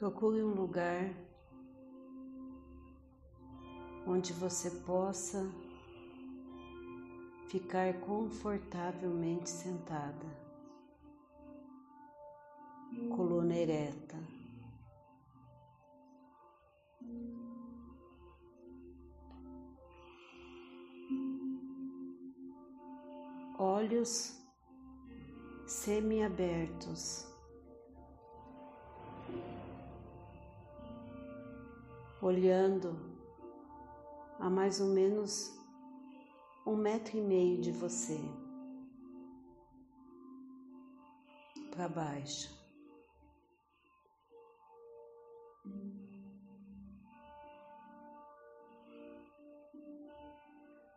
Procure um lugar onde você possa ficar confortavelmente sentada, coluna ereta. Olhos semiabertos. Olhando a mais ou menos um metro e meio de você para baixo.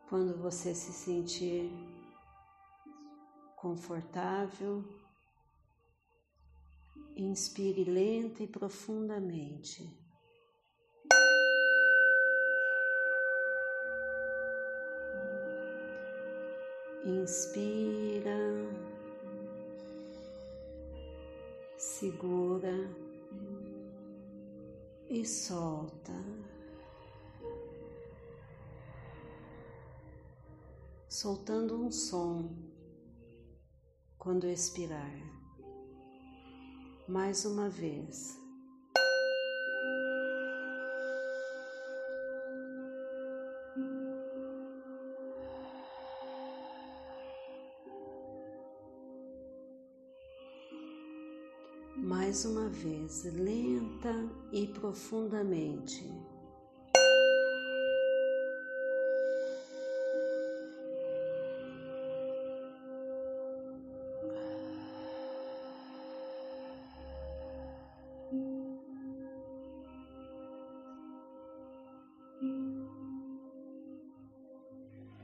Quando você se sentir confortável, inspire lenta e profundamente. Inspira, segura e solta. Soltando um som quando expirar. Mais uma vez. Mais uma vez, lenta e profundamente.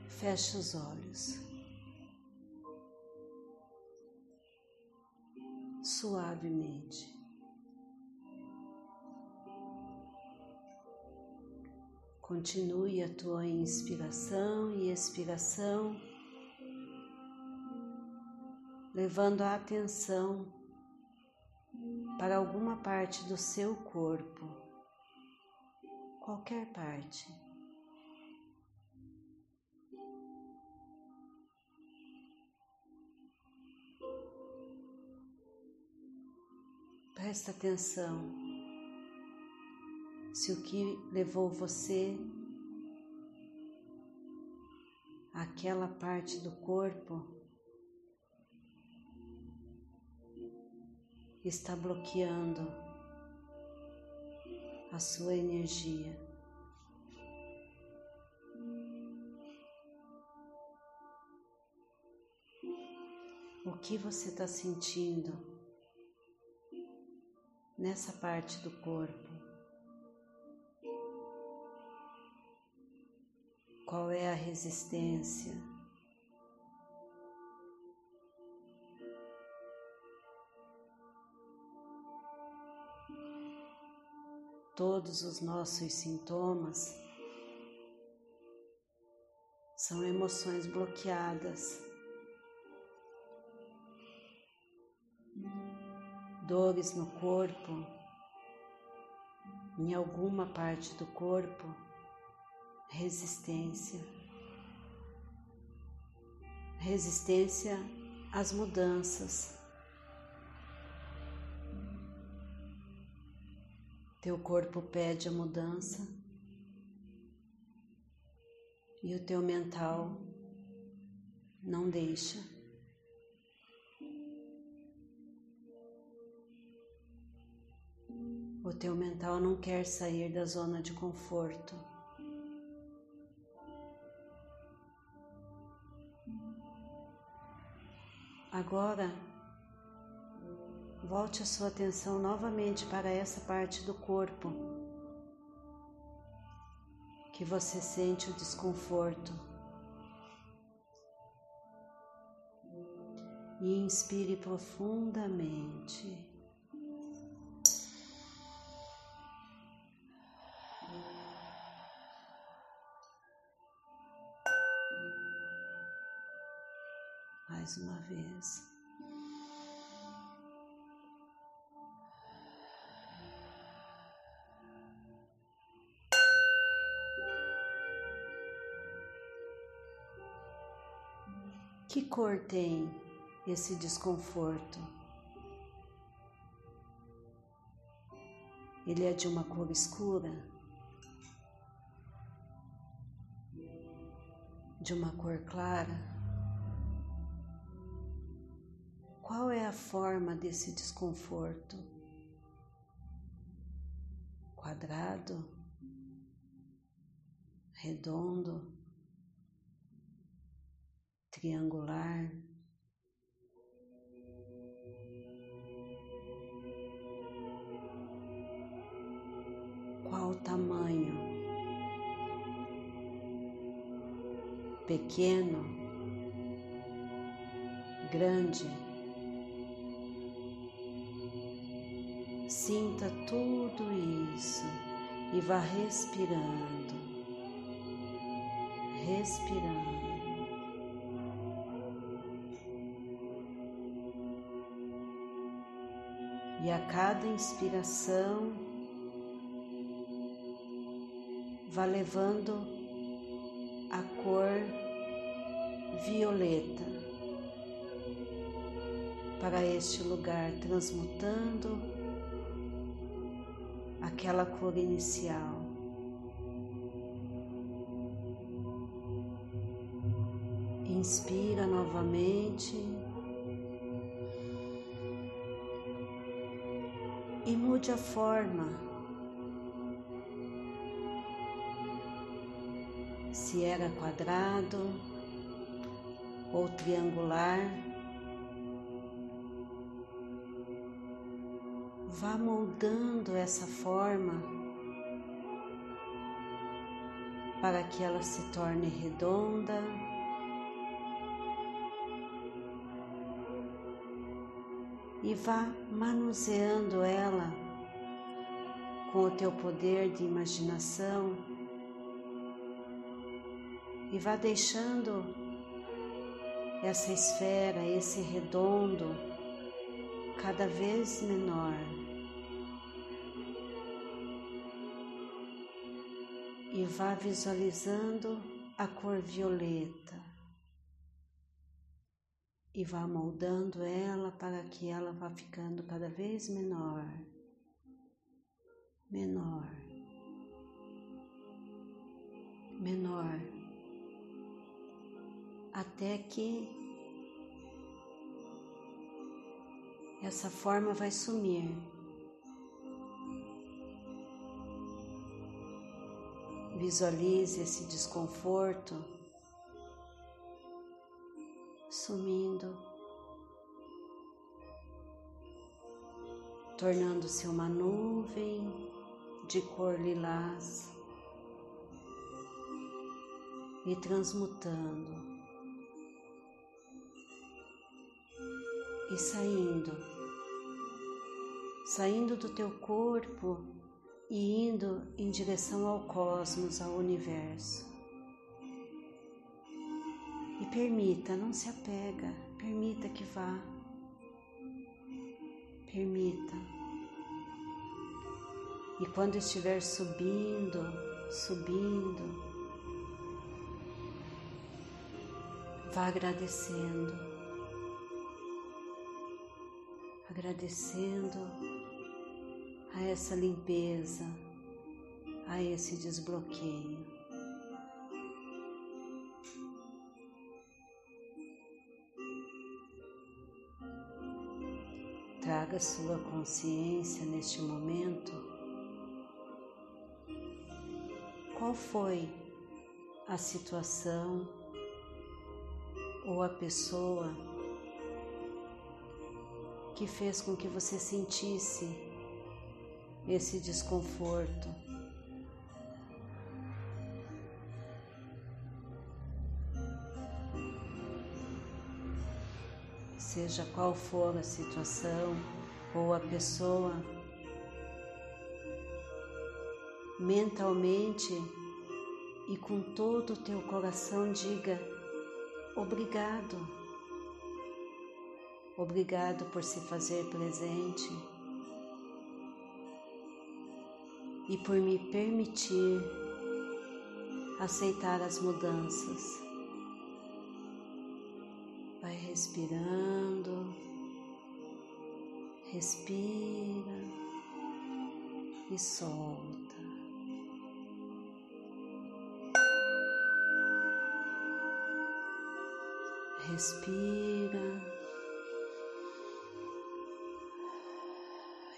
Feche os olhos. Suavemente. Continue a tua inspiração e expiração, levando a atenção para alguma parte do seu corpo, qualquer parte. Presta atenção se o que levou você àquela parte do corpo está bloqueando a sua energia. O que você está sentindo? Nessa parte do corpo. Qual é a resistência? Todos os nossos sintomas são emoções bloqueadas. Dores no corpo, em alguma parte do corpo, resistência. Resistência às mudanças. Teu corpo pede a mudança e o teu mental não deixa. O teu mental não quer sair da zona de conforto. Agora, volte a sua atenção novamente para essa parte do corpo que você sente o desconforto. E inspire profundamente. mais uma vez. Que cor tem esse desconforto? Ele é de uma cor escura? De uma cor clara? Qual é a forma desse desconforto? Quadrado? Redondo? triangular. Qual o tamanho? Pequeno, grande. Sinta tudo isso e vá respirando, respirando. e a cada inspiração vá levando a cor violeta para este lugar, transmutando aquela cor inicial. Inspira novamente. e mude a forma. Se era quadrado ou triangular, vá moldando essa forma para que ela se torne redonda. e vá manuseando ela com o teu poder de imaginação e vá deixando essa esfera, esse redondo cada vez menor. E vá visualizando a cor violeta e vá moldando ela para que ela vá ficando cada vez menor, menor, menor, até que essa forma vai sumir. Visualize esse desconforto sumindo, tornando-se uma nuvem de cor lilás e transmutando e saindo, saindo do teu corpo e indo em direção ao cosmos, ao universo. E permita, não se apega, permita que vá. Permita. E quando estiver subindo, subindo, vá agradecendo, agradecendo a essa limpeza, a esse desbloqueio. Traga sua consciência neste momento. Qual foi a situação ou a pessoa que fez com que você sentisse esse desconforto? seja qual for a situação ou a pessoa, mentalmente e com todo o teu coração diga obrigado. Obrigado por se fazer presente e por me permitir aceitar as mudanças. Vai respirando, respira e solta. Respira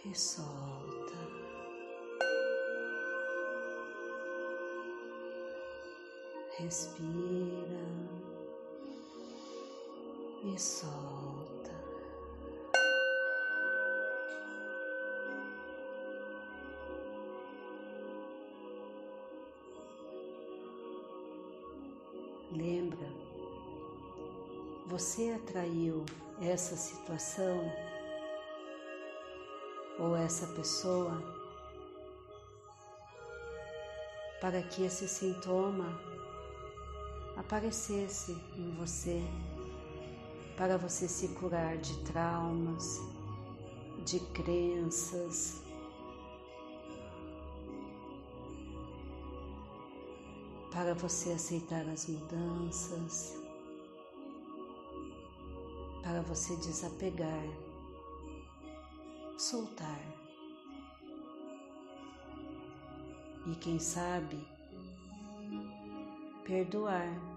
e solta. Respira e solta. Lembra, você atraiu essa situação ou essa pessoa para que esse sintoma aparecesse em você, para você se curar de traumas, de crenças, para você aceitar as mudanças, para você desapegar, soltar. E quem sabe, perdoar.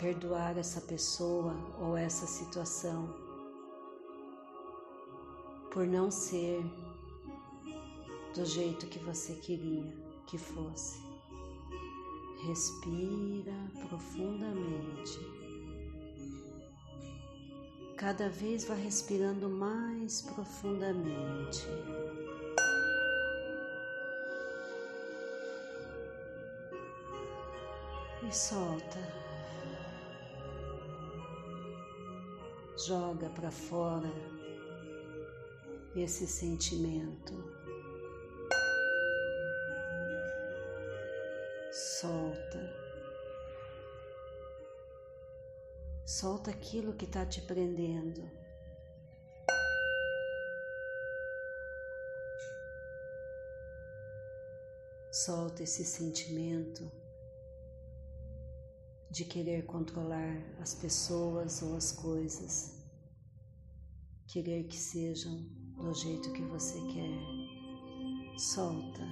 Perdoar essa pessoa ou essa situação por não ser do jeito que você queria que fosse. Respira profundamente. Cada vez vá respirando mais profundamente. E solta. Joga para fora esse sentimento. solta. Solta aquilo que está te prendendo. Solta esse sentimento de querer controlar as pessoas ou as coisas, querer que sejam do jeito que você quer. Solta.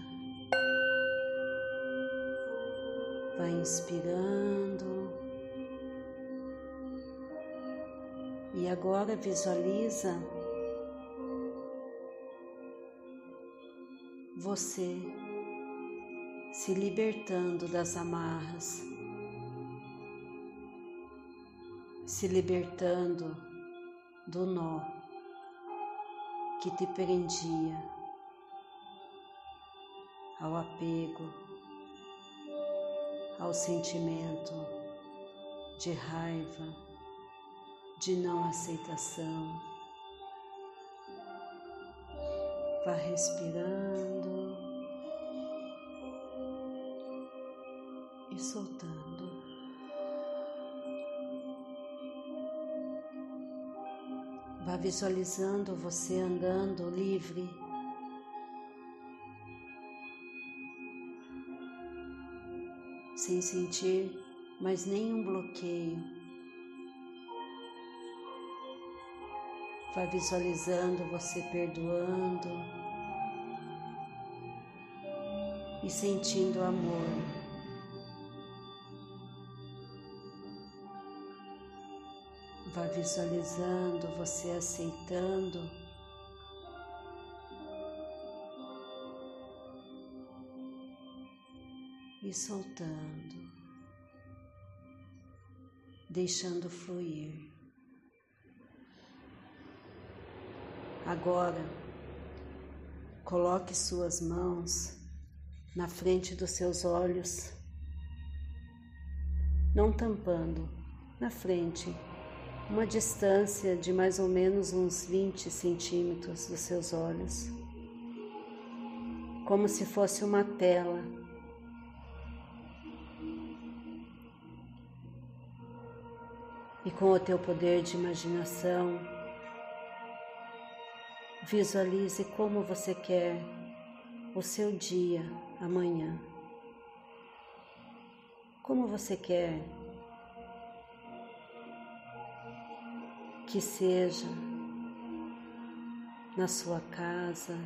Vai inspirando. E agora visualiza você se libertando das amarras, se libertando do nó que te prendia ao apego ao sentimento de raiva, de não aceitação. Vá respirando e soltando. Visualizando você andando livre sem sentir mais nenhum bloqueio. Vai visualizando você perdoando e sentindo amor. Vai visualizando você aceitando. E soltando, deixando fluir. Agora, coloque suas mãos na frente dos seus olhos, não tampando, na frente, uma distância de mais ou menos uns 20 centímetros dos seus olhos, como se fosse uma tela e com o teu poder de imaginação, visualize como você quer o seu dia amanhã. Como você quer que seja na sua casa,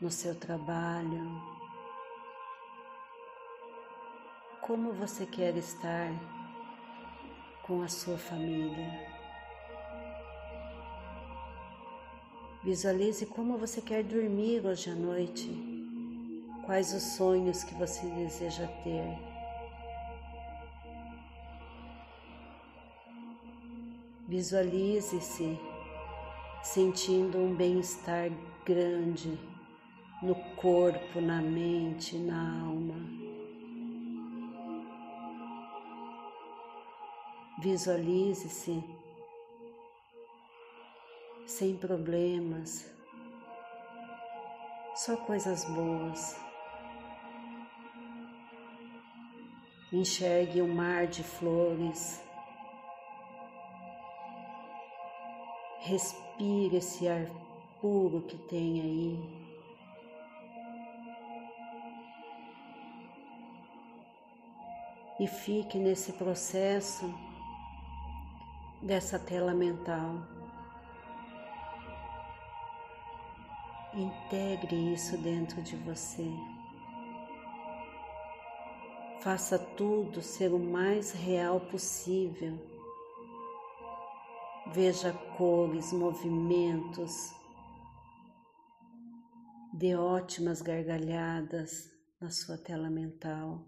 no seu trabalho, como você quer estar com a sua família. Visualize como você quer dormir hoje à noite, quais os sonhos que você deseja ter. Visualize-se sentindo um bem-estar grande no corpo, na mente, na alma. Visualize-se sem problemas, só coisas boas. Enxergue um mar de flores. Respire esse ar puro que tem aí. E fique nesse processo dessa tela mental. Integre isso dentro de você. Faça tudo ser o mais real possível. Veja cores, movimentos, dê ótimas gargalhadas na sua tela mental.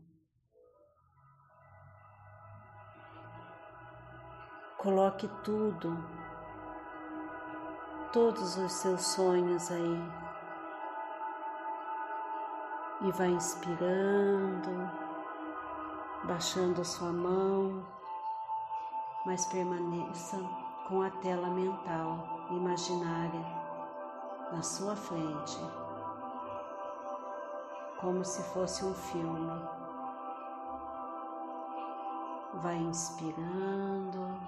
Coloque tudo todos os seus sonhos aí. E vai inspirando, baixando sua mão, mas permaneça com a tela mental imaginária na sua frente, como se fosse um filme. Vai inspirando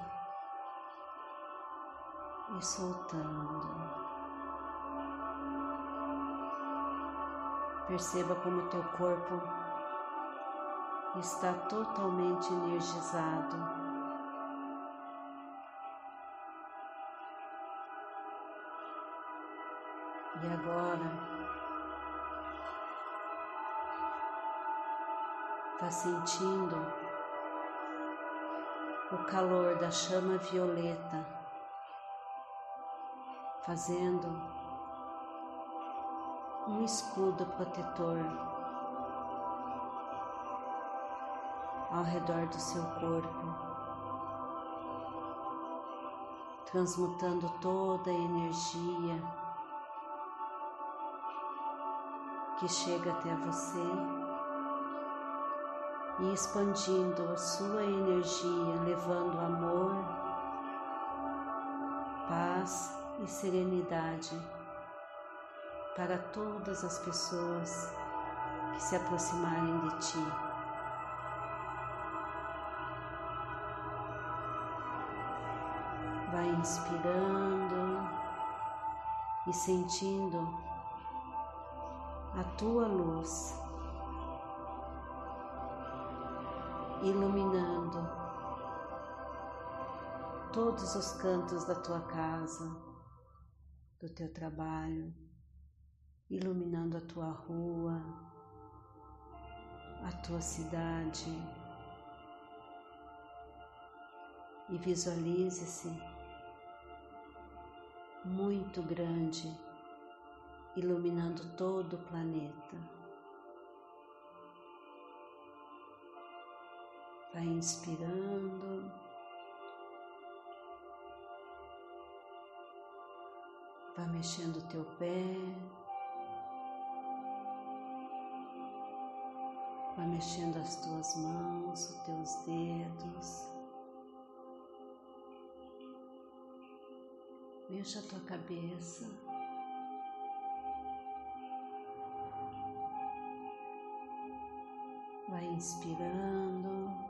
e soltando. Perceba como teu corpo está totalmente energizado. E agora? Está sentindo o calor da chama violeta fazendo um escudo protetor ao redor do seu corpo, transmutando toda a energia que chega até você e expandindo a sua energia, levando amor, paz e serenidade para todas as pessoas que se aproximarem de ti. Vai inspirando e sentindo a tua luz iluminando todos os cantos da tua casa do teu trabalho, iluminando a tua rua, a tua cidade. E visualize-se muito grande, iluminando todo o planeta. Vai inspirando. Vai mexendo o teu pé. Vai mexendo as tuas mãos, os teus dedos. Mexa a tua cabeça. Inspirando.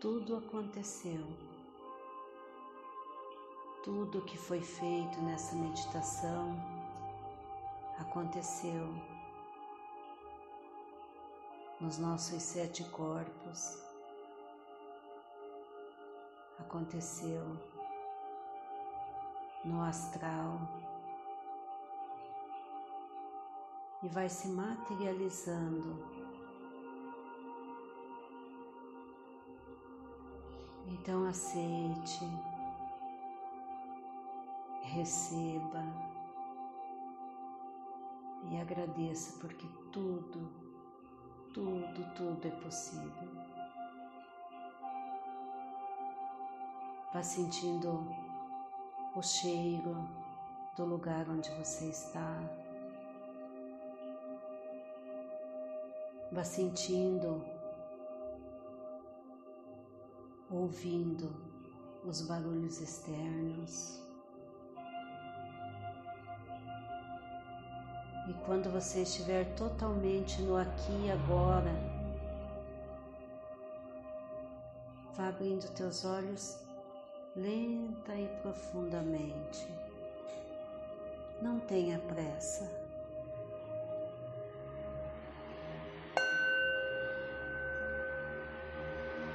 tudo aconteceu. Tudo que foi feito nessa meditação aconteceu nos nossos sete corpos aconteceu no astral e vai se materializando. Então aceite, receba e agradeça porque tudo, tudo, tudo é possível. Vá sentindo o cheiro do lugar onde você está. Vá sentindo, ouvindo os barulhos externos. E quando você estiver totalmente no aqui e agora, vá abrindo teus olhos lenta e profundamente. Não tenha pressa.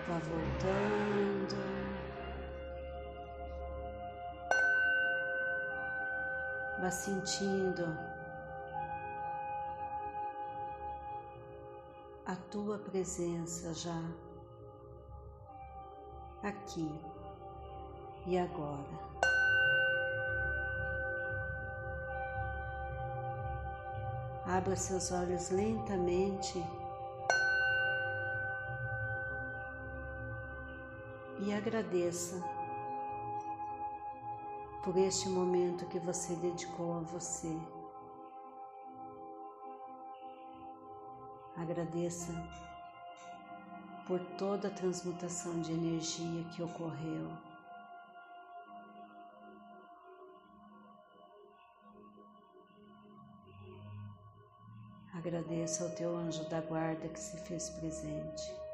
Vá voltando. Vá sentindo a tua presença já aqui e agora. Abra seus olhos lentamente agradeça por este momento que você dedicou a você. Agradeça por toda a transmutação de energia que ocorreu. Agradeça ao teu anjo da guarda que se fez presente.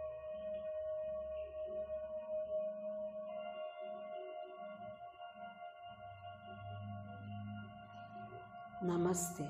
Namastê.